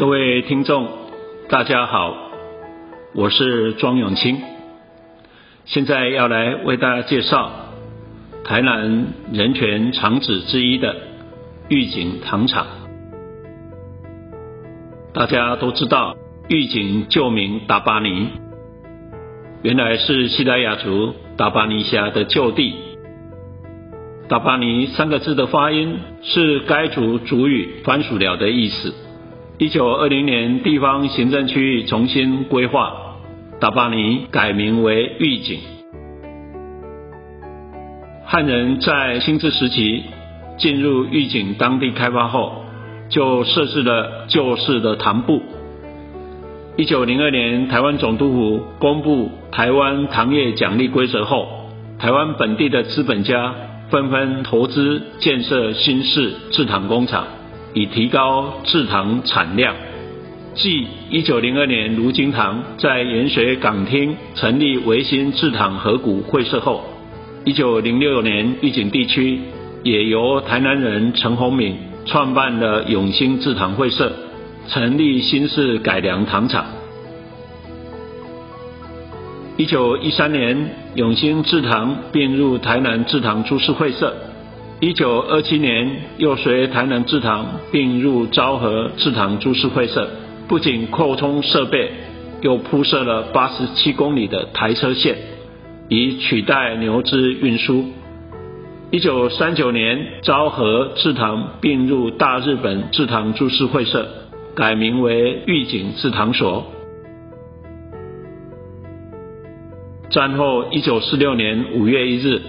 各位听众，大家好，我是庄永清，现在要来为大家介绍台南人权长址之一的玉井糖厂。大家都知道，玉井旧名达巴尼，原来是西拉雅族达巴尼辖的旧地。达巴尼三个字的发音是该族族语番薯寮的意思。一九二零年，地方行政区域重新规划，达巴尼改名为玉井。汉人在新治时期进入玉井当地开发后，就设置了旧式的糖部。一九零二年，台湾总督府公布台湾糖业奖励规则后，台湾本地的资本家纷纷投资建设新式制糖工厂。以提高制糖产量。继一九零二年卢金堂在盐水港厅成立维新制糖合谷会社后，一九零六年玉井地区也由台南人陈宏敏创办了永兴制糖会社，成立新式改良糖厂。一九一三年永兴制糖并入台南制糖株式会社。一九二七年，又随台南制糖并入昭和制糖株式会社，不仅扩充设备，又铺设了八十七公里的台车线，以取代牛只运输。一九三九年，昭和制糖并入大日本制糖株式会社，改名为御井制糖所。战后一九四六年五月一日。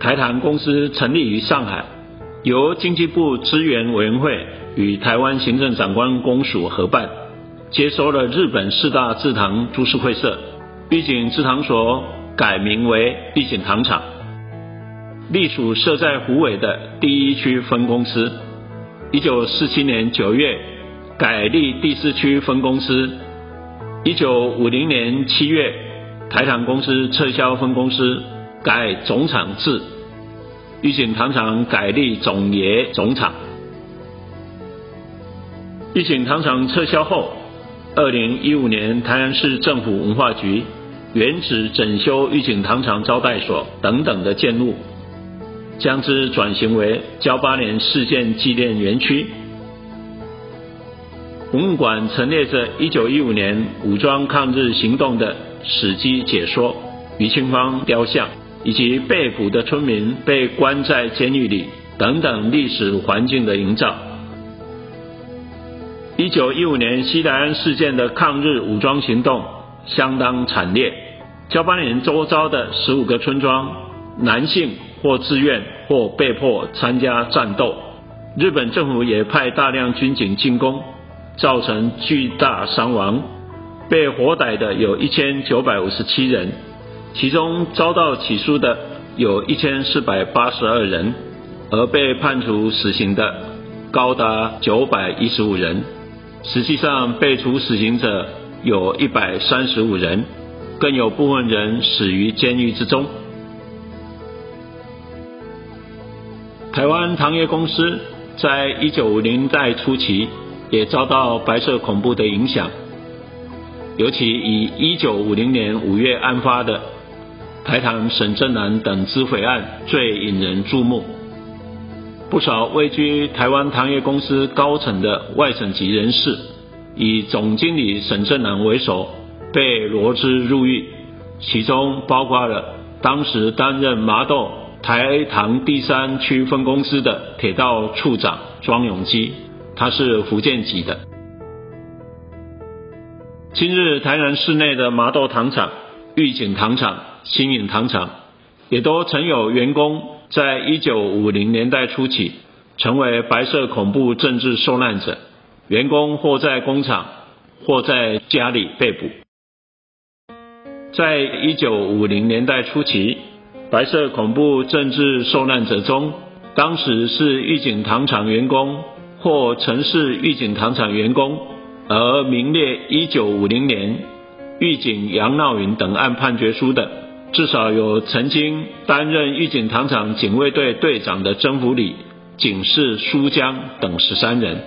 台糖公司成立于上海，由经济部资源委员会与台湾行政长官公署合办，接收了日本四大制糖株式会社，玉井制糖所改名为玉井糖厂，隶属设在湖尾的第一区分公司。一九四七年九月改立第四区分公司。一九五零年七月，台糖公司撤销分公司。改总厂制，玉井糖厂改立总冶总厂。玉井糖厂撤销后，二零一五年台南市政府文化局原址整修玉井糖厂招待所等等的建筑，将之转型为交八年事件纪念园区。文物馆陈列着一九一五年武装抗日行动的史迹解说，余清芳雕像。以及被捕的村民被关在监狱里等等历史环境的营造。一九一五年西来安事件的抗日武装行动相当惨烈，交八年周遭的十五个村庄，男性或自愿或被迫参加战斗。日本政府也派大量军警进攻，造成巨大伤亡，被活逮的有一千九百五十七人。其中遭到起诉的有一千四百八十二人，而被判处死刑的高达九百一十五人。实际上被处死刑者有一百三十五人，更有部分人死于监狱之中。台湾糖业公司在一九五零代初期也遭到白色恐怖的影响，尤其以一九五零年五月案发的。台糖沈正南等资匪案最引人注目，不少位居台湾糖业公司高层的外省籍人士，以总经理沈正南为首，被罗织入狱，其中包括了当时担任麻豆台糖第三区分公司的铁道处长庄永基，他是福建籍的。今日台南市内的麻豆糖厂、玉井糖厂。新颖糖厂也都曾有员工在一九五零年代初期成为白色恐怖政治受难者，员工或在工厂或在家里被捕。在一九五零年代初期，白色恐怖政治受难者中，当时是玉井糖厂员工或曾是玉井糖厂员工，而名列一九五零年玉井杨闹云等案判决书的。至少有曾经担任玉井糖厂警卫队队长的曾福礼、警士苏江等十三人。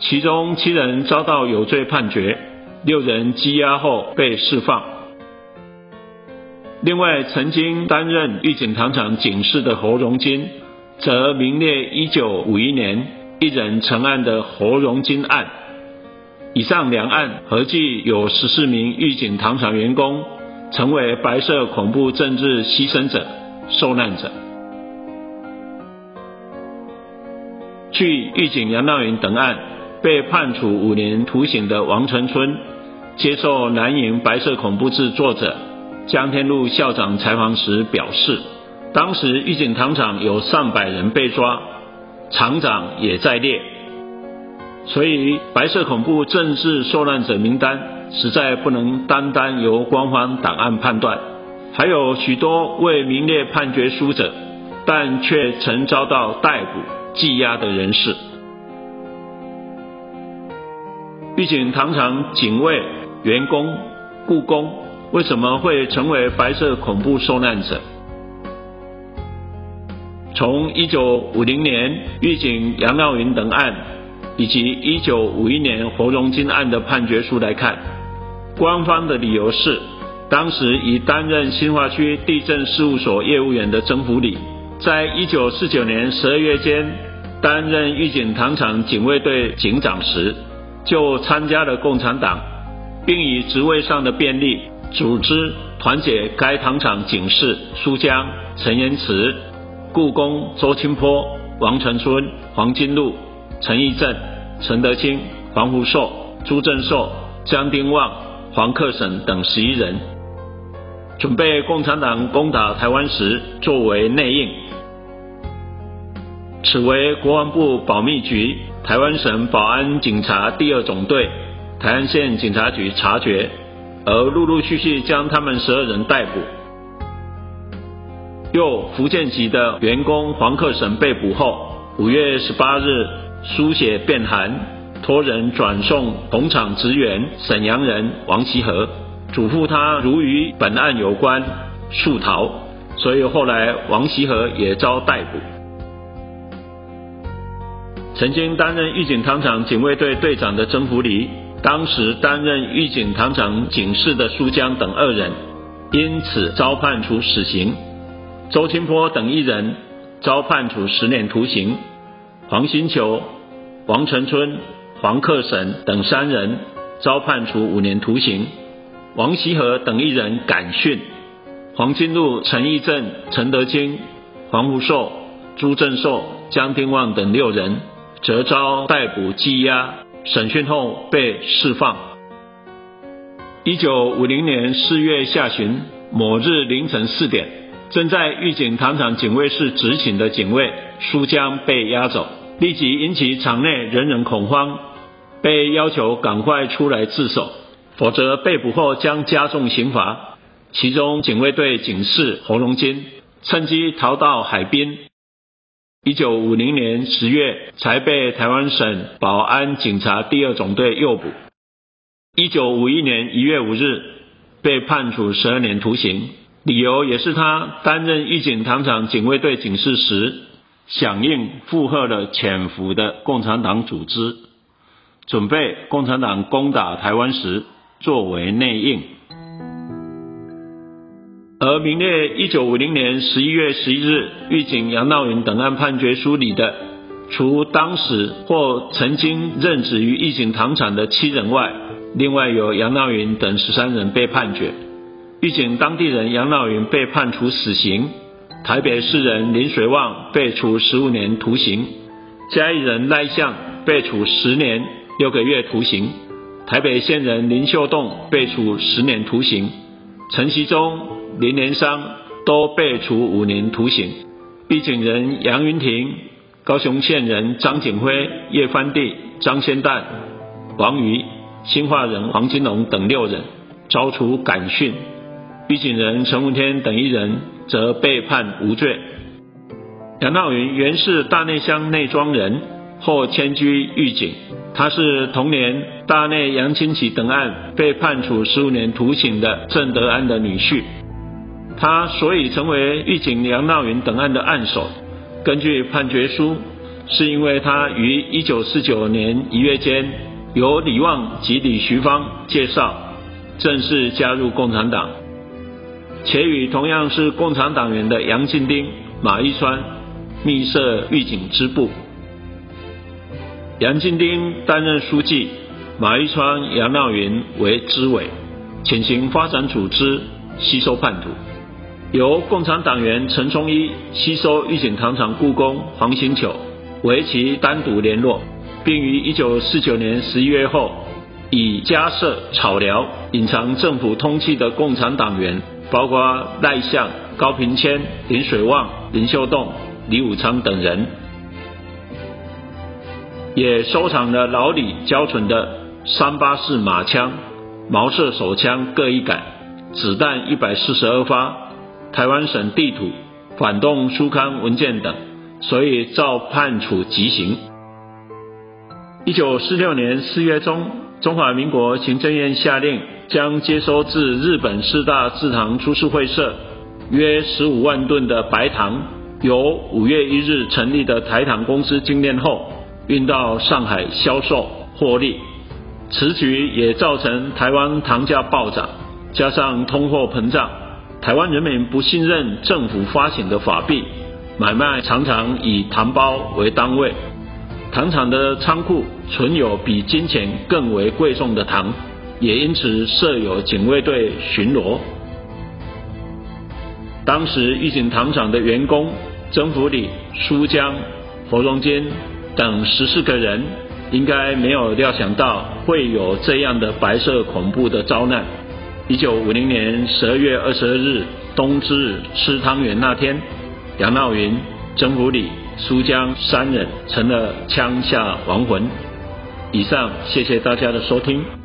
其中七人遭到有罪判决，六人羁押后被释放。另外，曾经担任御景糖厂警视的侯荣金，则名列一九五一年一人成案的侯荣金案。以上两案合计有十四名御景糖厂员工成为白色恐怖政治牺牲者、受难者。据狱警杨道云等案被判处五年徒刑的王成春，接受南营白色恐怖志作者江天禄校长采访时表示，当时狱警糖厂有上百人被抓，厂长也在列，所以白色恐怖政治受难者名单实在不能单单由官方档案判断，还有许多未名列判决书者，但却曾遭到逮捕。羁押的人士，狱警堂厂警卫员工、雇工为什么会成为白色恐怖受难者？从一九五零年狱警杨闹云等案，以及一九五一年侯荣金案的判决书来看，官方的理由是，当时已担任新华区地震事务所业务员的曾福礼。在一九四九年十二月间，担任御警糖厂警卫队警长时，就参加了共产党，并以职位上的便利，组织团结该糖厂警士苏江、陈延慈、故宫周清波、王成春、黄金禄、陈义正、陈德清、黄福寿、朱正寿、江丁旺、黄克省等十一人，准备共产党攻打台湾时作为内应。此为国防部保密局、台湾省保安警察第二总队、台安县警察局察觉，而陆陆续续将他们十二人逮捕。又福建籍的员工黄克省被捕后，五月十八日书写便函，托人转送同厂职员沈阳人王其和，嘱咐他如与本案有关，速逃。所以后来王其和也遭逮捕。曾经担任御警糖厂警卫队队长的曾福礼，当时担任御警糖厂警视的苏江等二人，因此遭判处死刑；周清波等一人遭判处十年徒刑；黄新球、王成春、黄克省等三人遭判处五年徒刑；王锡和等一人感训；黄金禄、陈义正、陈德清、黄福寿、朱正寿、江丁旺等六人。则遭逮捕羁押，审讯后被释放。一九五零年四月下旬某日凌晨四点，正在御警糖厂警卫室执勤的警卫苏江被押走，立即引起场内人人恐慌，被要求赶快出来自首，否则被捕后将加重刑罚。其中警卫队警士侯荣金趁机逃到海滨。一九五零年十月，才被台湾省保安警察第二总队诱捕。一九五一年一月五日，被判处十二年徒刑，理由也是他担任御警糖厂警卫队警示时，响应附和了潜伏的共产党组织，准备共产党攻打台湾时，作为内应。而名列一九五零年十一月十一日狱警杨道云等案判决书里的，除当时或曾经任职于狱警糖厂的七人外，另外有杨道云等十三人被判决。狱警当地人杨道云被判处死刑，台北市人林水旺被处十五年徒刑，嘉义人赖相被处十年六个月徒刑，台北县人林秀栋被处十年徒刑，陈其忠。林连商都被处五年徒刑，毕景人杨云亭、高雄县人张景辉、叶帆地、张先旦、王瑜、新化人黄金龙等六人遭处感训，狱警人陈文天等一人则被判无罪。杨道云原是大内乡内庄人，后迁居狱警。他是同年大内杨清启等案被判处十五年徒刑的郑德安的女婿。他所以成为狱警杨道云等案的案首。根据判决书，是因为他于一九四九年一月间由李旺及李徐芳介绍，正式加入共产党，且与同样是共产党员的杨敬丁、马一川密设预警支部。杨敬丁担任书记，马一川、杨闹云为支委，潜行发展组织，吸收叛徒。由共产党员陈冲一吸收御景糖厂雇工黄新球，为其单独联络，并于一九四九年十一月后，以加设草寮隐藏政府通缉的共产党员，包括赖相、高平谦、林水旺、林秀栋、李武昌等人，也收藏了老李交存的三八式马枪、毛瑟手枪各一杆，子弹一百四十二发。台湾省地图、反动书刊文件等，所以照判处极刑。一九四六年四月中，中华民国行政院下令，将接收自日本四大制糖株式会社约十五万吨的白糖，由五月一日成立的台糖公司精炼后，运到上海销售获利。此举也造成台湾糖价暴涨，加上通货膨胀。台湾人民不信任政府发行的法币，买卖常常以糖包为单位。糖厂的仓库存有比金钱更为贵重的糖，也因此设有警卫队巡逻。当时玉井糖厂的员工曾福礼、苏江、侯荣坚等十四个人，应该没有料想到会有这样的白色恐怖的遭难。一九五零年十二月二十二日冬至吃汤圆那天，杨闹云、曾福礼、苏江三人成了枪下亡魂。以上，谢谢大家的收听。